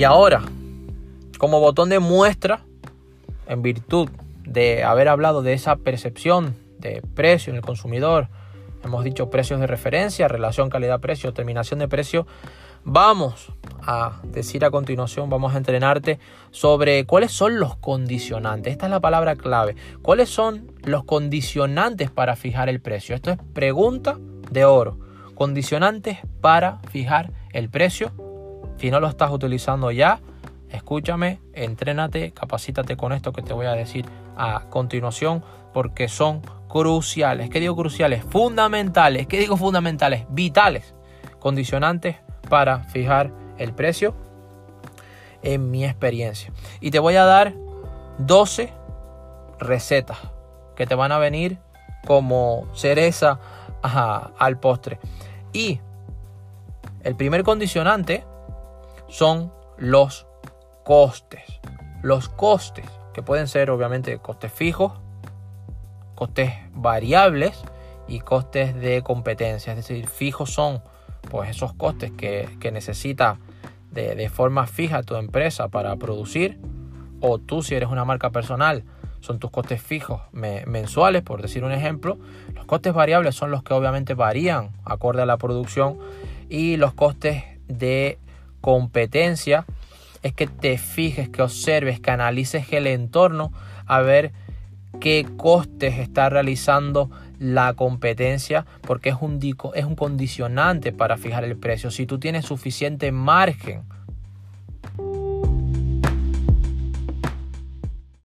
Y ahora, como botón de muestra, en virtud de haber hablado de esa percepción de precio en el consumidor, hemos dicho precios de referencia, relación calidad-precio, terminación de precio, vamos a decir a continuación, vamos a entrenarte sobre cuáles son los condicionantes. Esta es la palabra clave. ¿Cuáles son los condicionantes para fijar el precio? Esto es pregunta de oro. Condicionantes para fijar el precio. Si no lo estás utilizando ya, escúchame, entrénate, capacítate con esto que te voy a decir a continuación porque son cruciales. ¿Qué digo cruciales? Fundamentales. ¿Qué digo fundamentales? Vitales. Condicionantes para fijar el precio en mi experiencia. Y te voy a dar 12 recetas que te van a venir como cereza al postre. Y el primer condicionante son los costes. Los costes, que pueden ser obviamente costes fijos, costes variables y costes de competencia. Es decir, fijos son pues esos costes que, necesita de, forma fija tu empresa para producir, o tú si eres una marca personal, son tus costes fijos mensuales, por decir un ejemplo. Los costes variables son los que obviamente varían acorde a la producción y los costes de competencia es que te fijes, que observes, que analices el entorno a ver qué costes está realizando la competencia porque es un, es un condicionante para fijar el precio. Si tú tienes suficiente margen